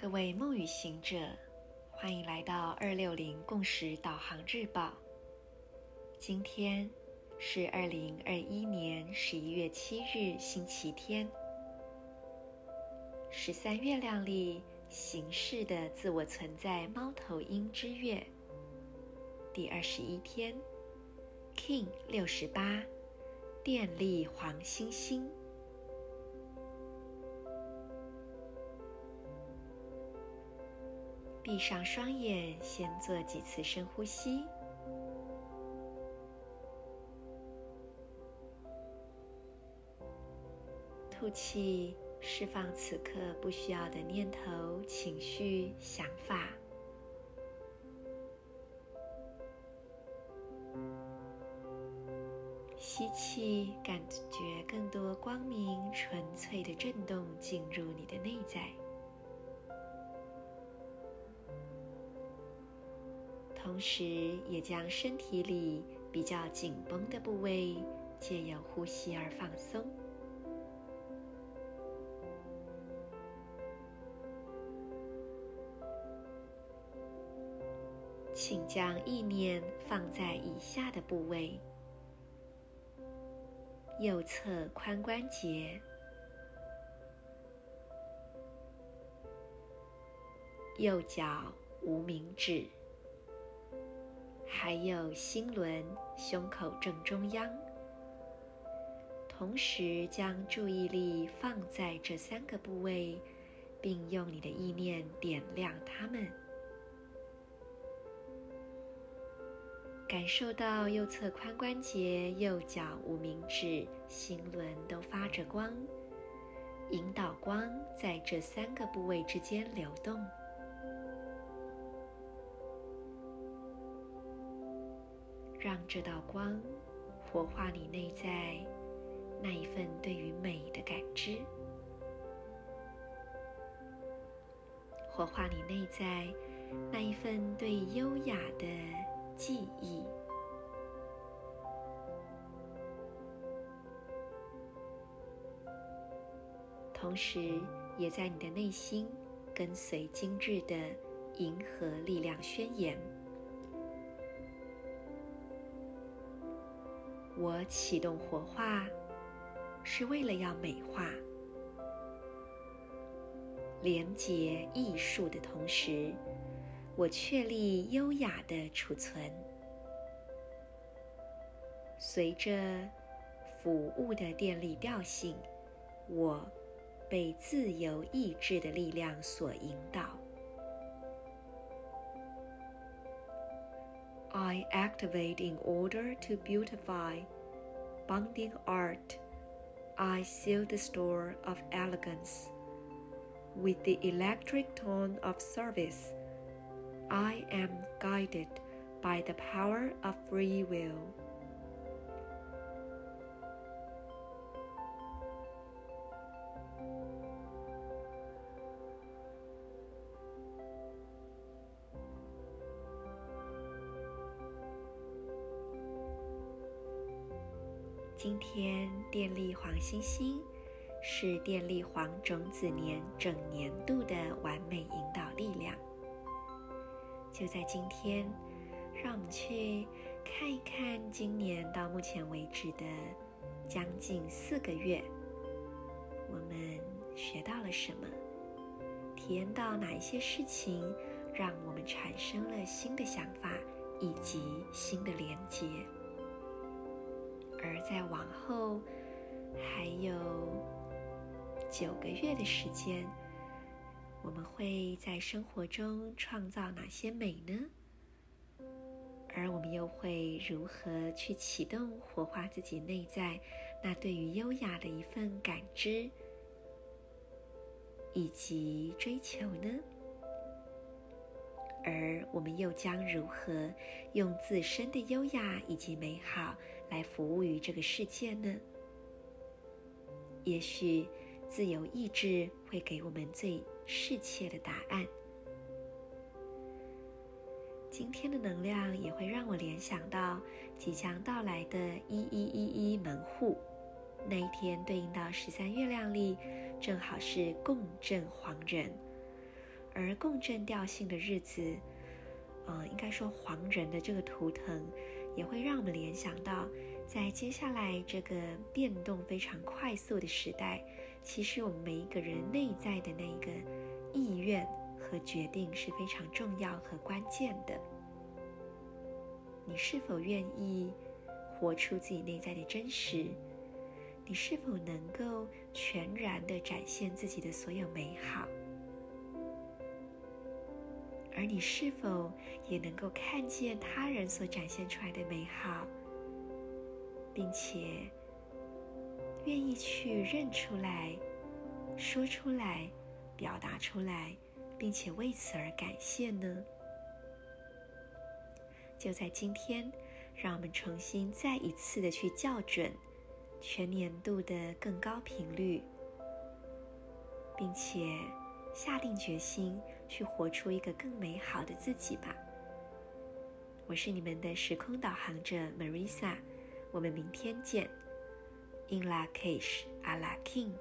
各位梦与行者，欢迎来到二六零共识导航日报。今天是二零二一年十一月七日，星期天，十三月亮里形式的自我存在猫头鹰之月第二十一天，King 六十八，电力黄星星。闭上双眼，先做几次深呼吸，吐气，释放此刻不需要的念头、情绪、想法。吸气，感觉更多光明、纯粹的震动进入你的内在。同时，也将身体里比较紧绷的部位，借由呼吸而放松。请将意念放在以下的部位：右侧髋关节、右脚无名指。还有心轮、胸口正中央，同时将注意力放在这三个部位，并用你的意念点亮它们。感受到右侧髋关节、右脚无名指、心轮都发着光，引导光在这三个部位之间流动。让这道光活化你内在那一份对于美的感知，活化你内在那一份对优雅的记忆，同时也在你的内心跟随今日的银河力量宣言。我启动活化，是为了要美化、连洁艺术的同时，我确立优雅的储存。随着服务的电力调性，我被自由意志的力量所引导。I activate in order to beautify, bonding art. I seal the store of elegance with the electric tone of service. I am guided by the power of free will. 今天电力黄星星是电力黄种子年整年度的完美引导力量。就在今天，让我们去看一看今年到目前为止的将近四个月，我们学到了什么，体验到哪一些事情，让我们产生了新的想法以及新的连接。再往后还有九个月的时间，我们会在生活中创造哪些美呢？而我们又会如何去启动活化自己内在那对于优雅的一份感知以及追求呢？而我们又将如何用自身的优雅以及美好来服务于这个世界呢？也许自由意志会给我们最适切的答案。今天的能量也会让我联想到即将到来的一一一一门户，那一天对应到十三月亮历，正好是共振黄人。而共振调性的日子，呃，应该说黄人的这个图腾，也会让我们联想到，在接下来这个变动非常快速的时代，其实我们每一个人内在的那一个意愿和决定是非常重要和关键的。你是否愿意活出自己内在的真实？你是否能够全然的展现自己的所有美好？而你是否也能够看见他人所展现出来的美好，并且愿意去认出来、说出来、表达出来，并且为此而感谢呢？就在今天，让我们重新再一次的去校准全年度的更高频率，并且下定决心。去活出一个更美好的自己吧。我是你们的时空导航者 Marisa，我们明天见。In la cage, Ala king。